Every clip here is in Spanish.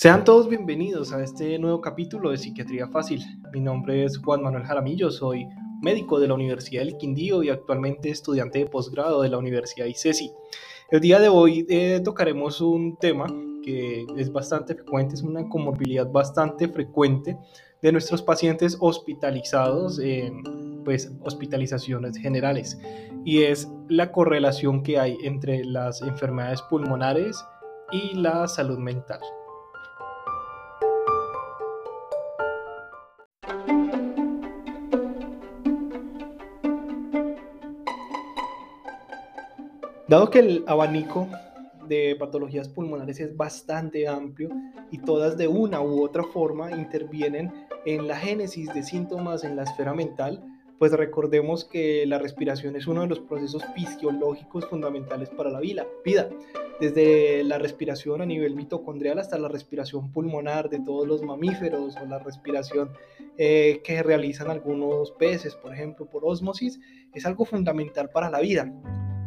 Sean todos bienvenidos a este nuevo capítulo de Psiquiatría Fácil. Mi nombre es Juan Manuel Jaramillo, soy médico de la Universidad del Quindío y actualmente estudiante de posgrado de la Universidad ICESI. El día de hoy eh, tocaremos un tema que es bastante frecuente, es una comorbilidad bastante frecuente de nuestros pacientes hospitalizados en pues, hospitalizaciones generales y es la correlación que hay entre las enfermedades pulmonares y la salud mental. Dado que el abanico de patologías pulmonares es bastante amplio y todas de una u otra forma intervienen en la génesis de síntomas en la esfera mental, pues recordemos que la respiración es uno de los procesos fisiológicos fundamentales para la vida, desde la respiración a nivel mitocondrial hasta la respiración pulmonar de todos los mamíferos o la respiración eh, que realizan algunos peces, por ejemplo, por osmosis, es algo fundamental para la vida.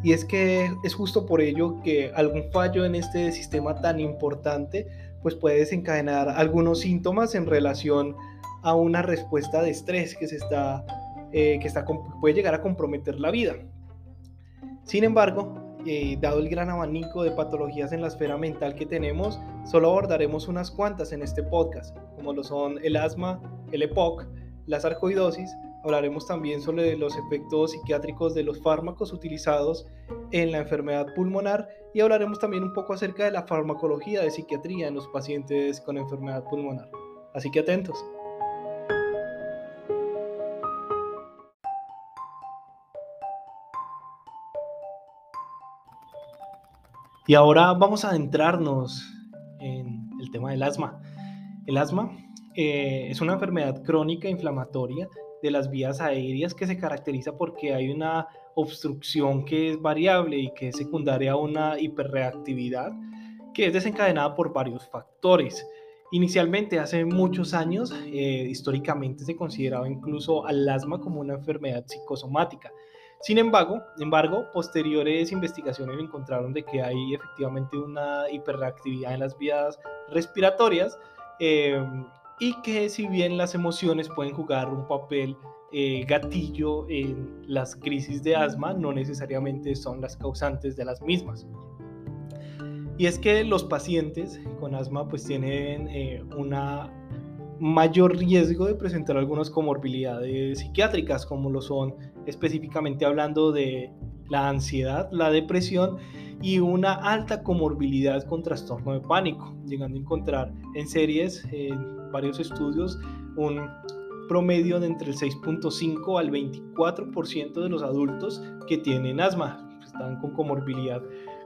Y es que es justo por ello que algún fallo en este sistema tan importante pues puede desencadenar algunos síntomas en relación a una respuesta de estrés que se está, eh, que está, puede llegar a comprometer la vida. Sin embargo, eh, dado el gran abanico de patologías en la esfera mental que tenemos, solo abordaremos unas cuantas en este podcast, como lo son el asma, el EPOC, la sarcoidosis, Hablaremos también sobre los efectos psiquiátricos de los fármacos utilizados en la enfermedad pulmonar y hablaremos también un poco acerca de la farmacología de psiquiatría en los pacientes con enfermedad pulmonar. Así que atentos. Y ahora vamos a adentrarnos en el tema del asma. El asma eh, es una enfermedad crónica inflamatoria de las vías aéreas que se caracteriza porque hay una obstrucción que es variable y que es secundaria a una hiperreactividad que es desencadenada por varios factores. Inicialmente, hace muchos años, eh, históricamente se consideraba incluso al asma como una enfermedad psicosomática. Sin embargo, embargo, posteriores investigaciones encontraron de que hay efectivamente una hiperreactividad en las vías respiratorias eh, y que si bien las emociones pueden jugar un papel eh, gatillo en las crisis de asma, no necesariamente son las causantes de las mismas. Y es que los pacientes con asma pues tienen eh, mayor riesgo de presentar algunas comorbilidades psiquiátricas, como lo son específicamente hablando de la ansiedad, la depresión y una alta comorbilidad con trastorno de pánico, llegando a encontrar en series, en varios estudios, un promedio de entre el 6.5 al 24% de los adultos que tienen asma, están con comorbilidad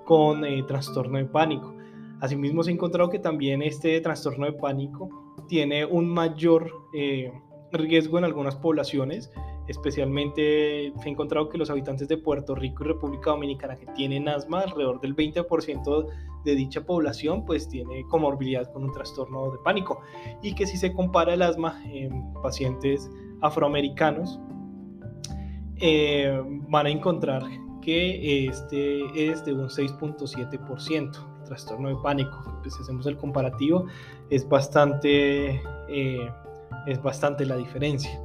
con eh, trastorno de pánico. Asimismo, se ha encontrado que también este trastorno de pánico tiene un mayor eh, riesgo en algunas poblaciones Especialmente se ha encontrado que los habitantes de Puerto Rico y República Dominicana que tienen asma, alrededor del 20% de dicha población, pues tiene comorbilidad con un trastorno de pánico. Y que si se compara el asma en pacientes afroamericanos, eh, van a encontrar que este es de un 6.7% trastorno de pánico. Pues hacemos el comparativo, es bastante, eh, es bastante la diferencia.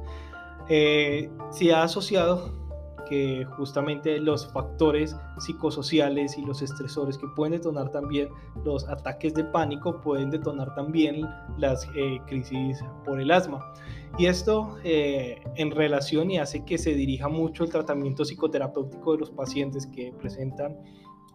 Eh, se ha asociado que justamente los factores psicosociales y los estresores que pueden detonar también los ataques de pánico pueden detonar también las eh, crisis por el asma. Y esto eh, en relación y hace que se dirija mucho el tratamiento psicoterapéutico de los pacientes que presentan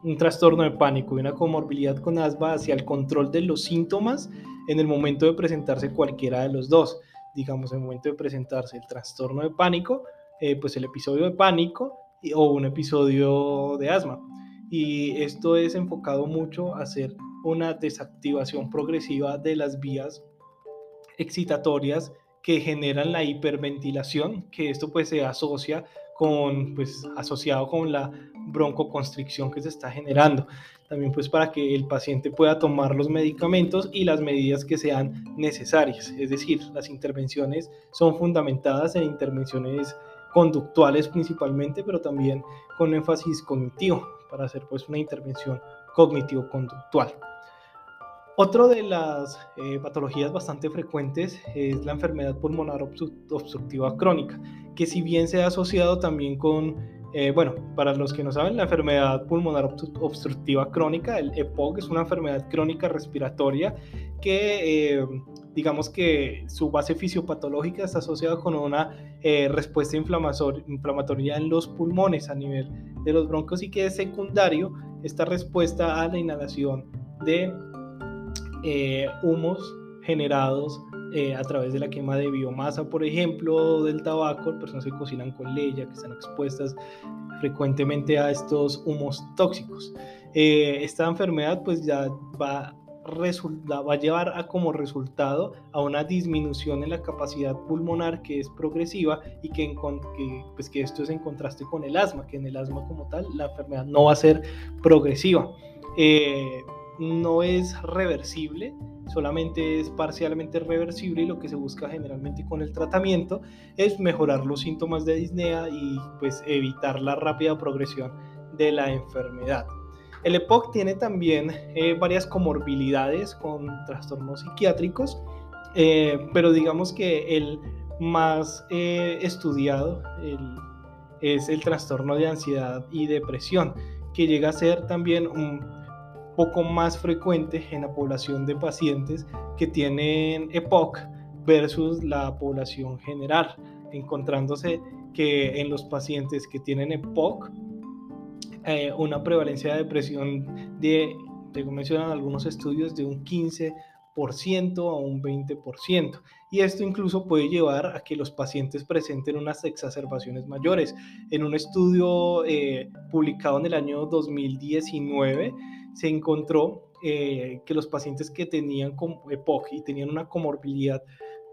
un trastorno de pánico y una comorbilidad con asma hacia el control de los síntomas en el momento de presentarse cualquiera de los dos digamos, en el momento de presentarse el trastorno de pánico, eh, pues el episodio de pánico o un episodio de asma. Y esto es enfocado mucho a hacer una desactivación progresiva de las vías excitatorias que generan la hiperventilación, que esto pues se asocia con, pues asociado con la broncoconstricción que se está generando también pues para que el paciente pueda tomar los medicamentos y las medidas que sean necesarias. Es decir, las intervenciones son fundamentadas en intervenciones conductuales principalmente, pero también con énfasis cognitivo para hacer pues una intervención cognitivo-conductual. Otra de las eh, patologías bastante frecuentes es la enfermedad pulmonar obstructiva crónica, que si bien se ha asociado también con, eh, bueno, para los que no saben, la enfermedad pulmonar obstructiva crónica, el EPOC, es una enfermedad crónica respiratoria que eh, digamos que su base fisiopatológica está asociada con una respuesta inflamatoria en los pulmones a nivel de los broncos y que es secundario esta respuesta a la inhalación de eh, humos generados eh, a través de la quema de biomasa, por ejemplo, del tabaco, personas que cocinan con leña, que están expuestas frecuentemente a estos humos tóxicos. Eh, esta enfermedad pues ya va, va a llevar a como resultado a una disminución en la capacidad pulmonar que es progresiva y que, que, pues que esto es en contraste con el asma, que en el asma como tal la enfermedad no va a ser progresiva no es reversible, solamente es parcialmente reversible y lo que se busca generalmente con el tratamiento es mejorar los síntomas de disnea y pues evitar la rápida progresión de la enfermedad. El EPOC tiene también eh, varias comorbilidades con trastornos psiquiátricos, eh, pero digamos que el más eh, estudiado es el trastorno de ansiedad y depresión, que llega a ser también un poco más frecuente en la población de pacientes que tienen EPOC versus la población general, encontrándose que en los pacientes que tienen EPOC, eh, una prevalencia de depresión de, como mencionan algunos estudios, de un 15% a un 20%. Y esto incluso puede llevar a que los pacientes presenten unas exacerbaciones mayores. En un estudio eh, publicado en el año 2019, se encontró eh, que los pacientes que tenían EPOC y tenían una comorbilidad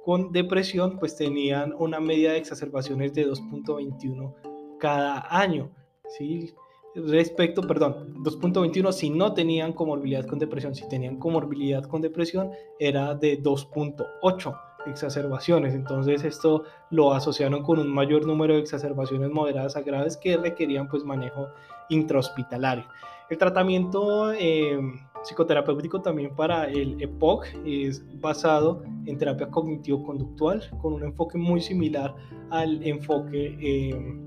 con depresión, pues tenían una media de exacerbaciones de 2.21 cada año, ¿sí? Respecto, perdón, 2.21 si no tenían comorbilidad con depresión, si tenían comorbilidad con depresión era de 2.8 exacerbaciones. Entonces esto lo asociaron con un mayor número de exacerbaciones moderadas a graves que requerían pues manejo intrahospitalario. El tratamiento eh, psicoterapéutico también para el EPOC es basado en terapia cognitivo-conductual con un enfoque muy similar al enfoque eh,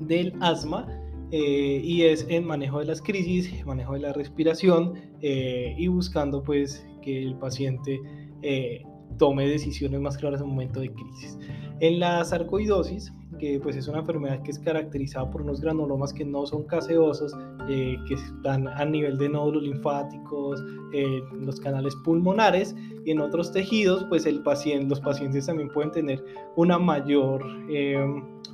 del asma eh, y es en manejo de las crisis, manejo de la respiración y buscando pues que el paciente tome decisiones más claras en un momento de crisis. En la sarcoidosis que pues es una enfermedad que es caracterizada por unos granulomas que no son caseosos, eh, que están a nivel de nódulos linfáticos, eh, los canales pulmonares y en otros tejidos, pues los pacientes también pueden tener una mayor, eh,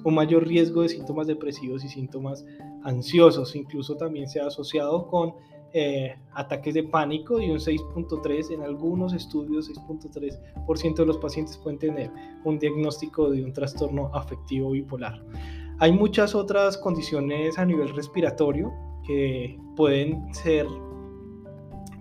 un mayor riesgo de síntomas depresivos y síntomas ansiosos. Incluso también se ha asociado con eh, ataques de pánico y un 6.3, en algunos estudios 6.3% de los pacientes pueden tener un diagnóstico de un trastorno afectivo bipolar. Hay muchas otras condiciones a nivel respiratorio que pueden ser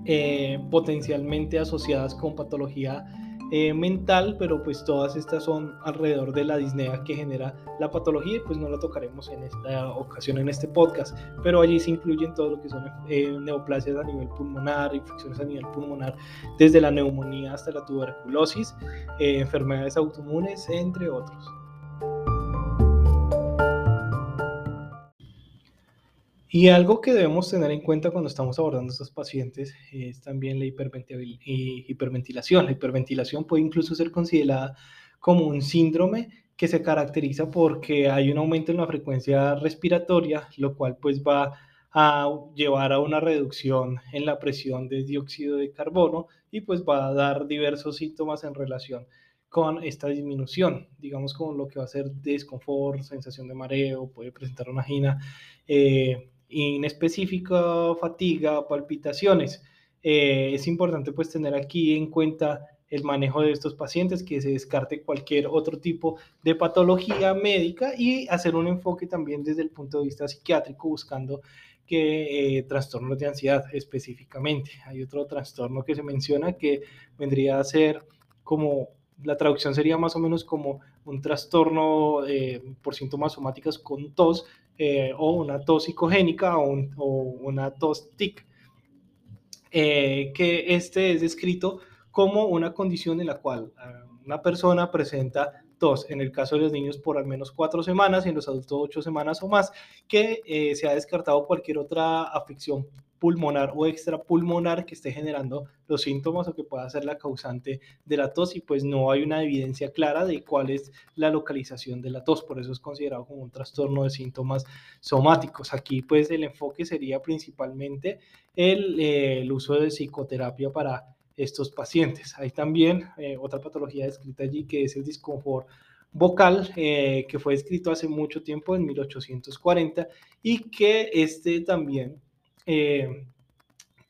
eh, potencialmente asociadas con patología eh, mental, pero pues todas estas son alrededor de la disnea que genera la patología y pues no la tocaremos en esta ocasión en este podcast, pero allí se incluyen todo lo que son eh, neoplasias a nivel pulmonar, infecciones a nivel pulmonar, desde la neumonía hasta la tuberculosis, eh, enfermedades autoinmunes, entre otros. Y algo que debemos tener en cuenta cuando estamos abordando a estos pacientes es también la hiperventilación. La hiperventilación puede incluso ser considerada como un síndrome que se caracteriza porque hay un aumento en la frecuencia respiratoria, lo cual pues va a llevar a una reducción en la presión de dióxido de carbono y pues va a dar diversos síntomas en relación con esta disminución, digamos como lo que va a ser desconfort, sensación de mareo, puede presentar una angina, eh, inespecífica, fatiga, palpitaciones. Eh, es importante pues tener aquí en cuenta el manejo de estos pacientes, que se descarte cualquier otro tipo de patología médica y hacer un enfoque también desde el punto de vista psiquiátrico, buscando que eh, trastornos de ansiedad específicamente. Hay otro trastorno que se menciona que vendría a ser como la traducción sería más o menos como un trastorno eh, por síntomas somáticas con tos eh, o una tos psicogénica o, una tos tic. eh, que este es descrito como una condición en la cual ah, una persona presenta tos, en el caso de los niños por al menos cuatro semanas y en los adultos ocho semanas o más, que eh, se ha descartado cualquier otra afección pulmonar o extrapulmonar que esté generando los síntomas o que pueda ser la causante de la tos y pues no hay una evidencia clara de cuál es la localización de la tos, por eso es considerado como un trastorno de síntomas somáticos. Aquí pues el enfoque sería principalmente el, eh, uso de psicoterapia para estos pacientes. Hay también eh, otra patología descrita allí que es el disconfort vocal, eh, que fue escrito hace mucho tiempo, en 1840, y que este también eh,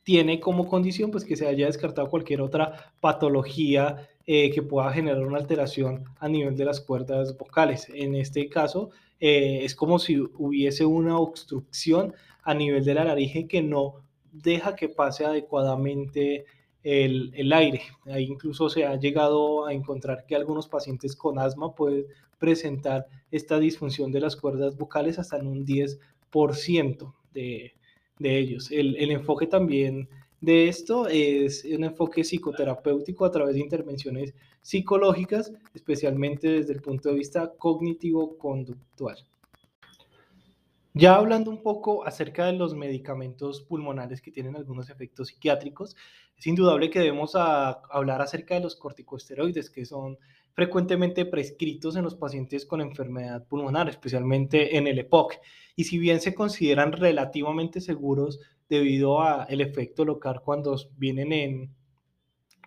tiene como condición pues, que se haya descartado cualquier otra patología que pueda generar una alteración a nivel de las cuerdas vocales. En este caso, es como si hubiese una obstrucción a nivel de la laringe que no deja que pase adecuadamente el, aire. Ahí incluso se ha llegado a encontrar que algunos pacientes con asma pueden presentar esta disfunción de las cuerdas vocales hasta en un 10% de, de ellos. El, el, enfoque también de esto es un enfoque psicoterapéutico a través de intervenciones psicológicas, especialmente desde el punto de vista cognitivo-conductual. Ya hablando un poco acerca de los medicamentos pulmonares que tienen algunos efectos psiquiátricos, es indudable que debemos hablar acerca de los corticosteroides, que son frecuentemente prescritos en los pacientes con enfermedad pulmonar, especialmente en el EPOC. Y si bien se consideran relativamente seguros debido al efecto local cuando vienen en,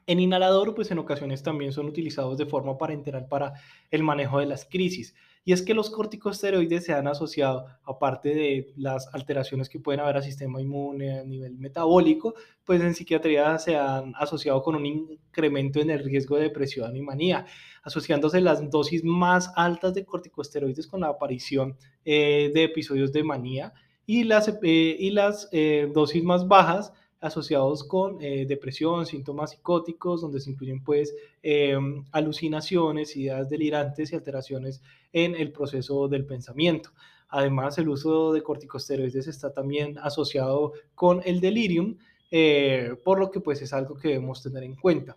en inhalador, pues en ocasiones también son utilizados de forma parenteral para el manejo de las crisis. Y es que los corticosteroides se han asociado, aparte de las alteraciones que pueden haber al sistema inmune a nivel metabólico, pues en psiquiatría se han asociado con un incremento en el riesgo de depresión y manía, asociándose las dosis más altas de corticosteroides con la aparición eh, de episodios de manía y las, eh, y las eh, dosis más bajas asociados con eh, depresión, síntomas psicóticos, donde se incluyen pues em, alucinaciones, ideas delirantes y alteraciones en el proceso del pensamiento. Además, el uso de corticosteroides está también asociado con el delirium, eh, por lo que pues es algo que debemos tener en cuenta.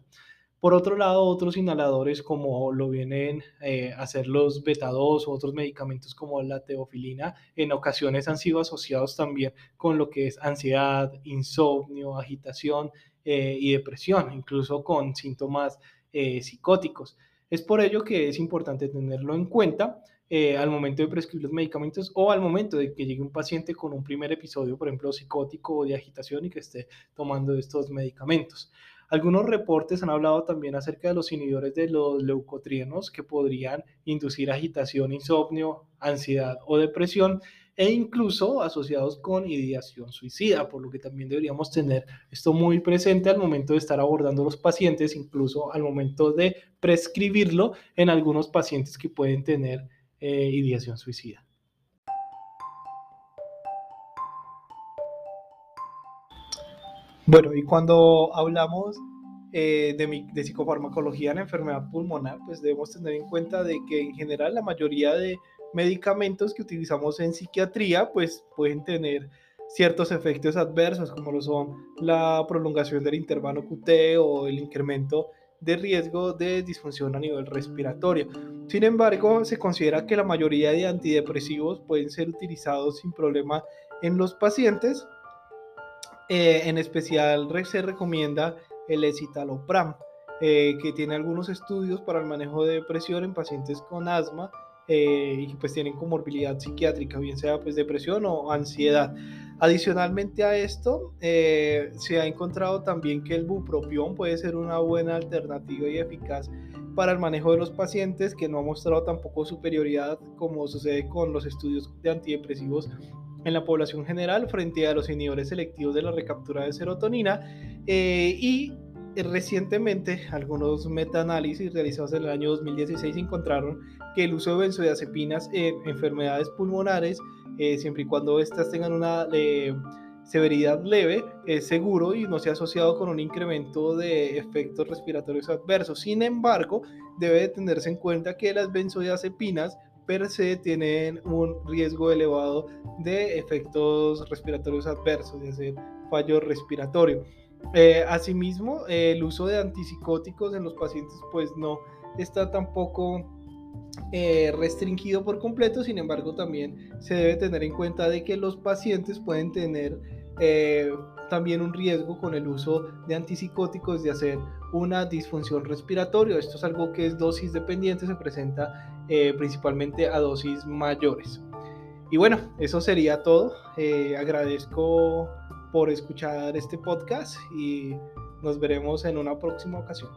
Por otro lado, otros inhaladores como lo vienen eh, a hacer los beta-2 o otros medicamentos como la teofilina, en ocasiones han sido asociados también con lo que es ansiedad, insomnio, agitación eh, y depresión, incluso con síntomas eh, psicóticos. Es por ello que es importante tenerlo en cuenta al momento de prescribir los medicamentos o al momento de que llegue un paciente con un primer episodio, por ejemplo, psicótico o de agitación y que esté tomando estos medicamentos. Algunos reportes han hablado también acerca de los inhibidores de los leucotrienos que podrían inducir agitación, insomnio, ansiedad o depresión e incluso asociados con ideación suicida, por lo que también deberíamos tener esto muy presente al momento de estar abordando los pacientes, incluso al momento de prescribirlo en algunos pacientes que pueden tener eh, ideación suicida. Bueno, y cuando hablamos eh, de, psicofarmacología en enfermedad pulmonar, pues debemos tener en cuenta de que en general la mayoría de medicamentos que utilizamos en psiquiatría, pues pueden tener ciertos efectos adversos, como lo son la prolongación del intervalo QT o el incremento de riesgo de disfunción a nivel respiratorio. Sin embargo, se considera que la mayoría de antidepresivos pueden ser utilizados sin problema en los pacientes eh, en especial se recomienda el escitalopram, eh, que tiene algunos estudios para el manejo de depresión en pacientes con asma eh, y pues tienen comorbilidad psiquiátrica, bien sea pues depresión o ansiedad. Adicionalmente a esto, se ha encontrado también que el bupropión puede ser una buena alternativa y eficaz para el manejo de los pacientes que no ha mostrado tampoco superioridad como sucede con los estudios de antidepresivos en la población general frente a los inhibidores selectivos de la recaptura de serotonina eh, y recientemente algunos metaanálisis realizados en el año 2016 encontraron que el uso de benzodiazepinas en enfermedades pulmonares, eh, siempre y cuando éstas tengan una eh, severidad leve, es seguro y no se ha asociado con un incremento de efectos respiratorios adversos. Sin embargo, debe tenerse en cuenta que las benzodiazepinas per se tienen un riesgo elevado de efectos respiratorios adversos, de hacer fallo respiratorio. Eh, asimismo, el uso de antipsicóticos en los pacientes pues no está tampoco eh, restringido por completo, sin embargo también se debe tener en cuenta de que los pacientes pueden tener eh, también un riesgo con el uso de antipsicóticos de hacer una disfunción respiratoria. Esto es algo que es dosis dependiente, se presenta eh, principalmente a dosis mayores. Y bueno, eso sería todo. agradezco por escuchar este podcast y nos veremos en una próxima ocasión.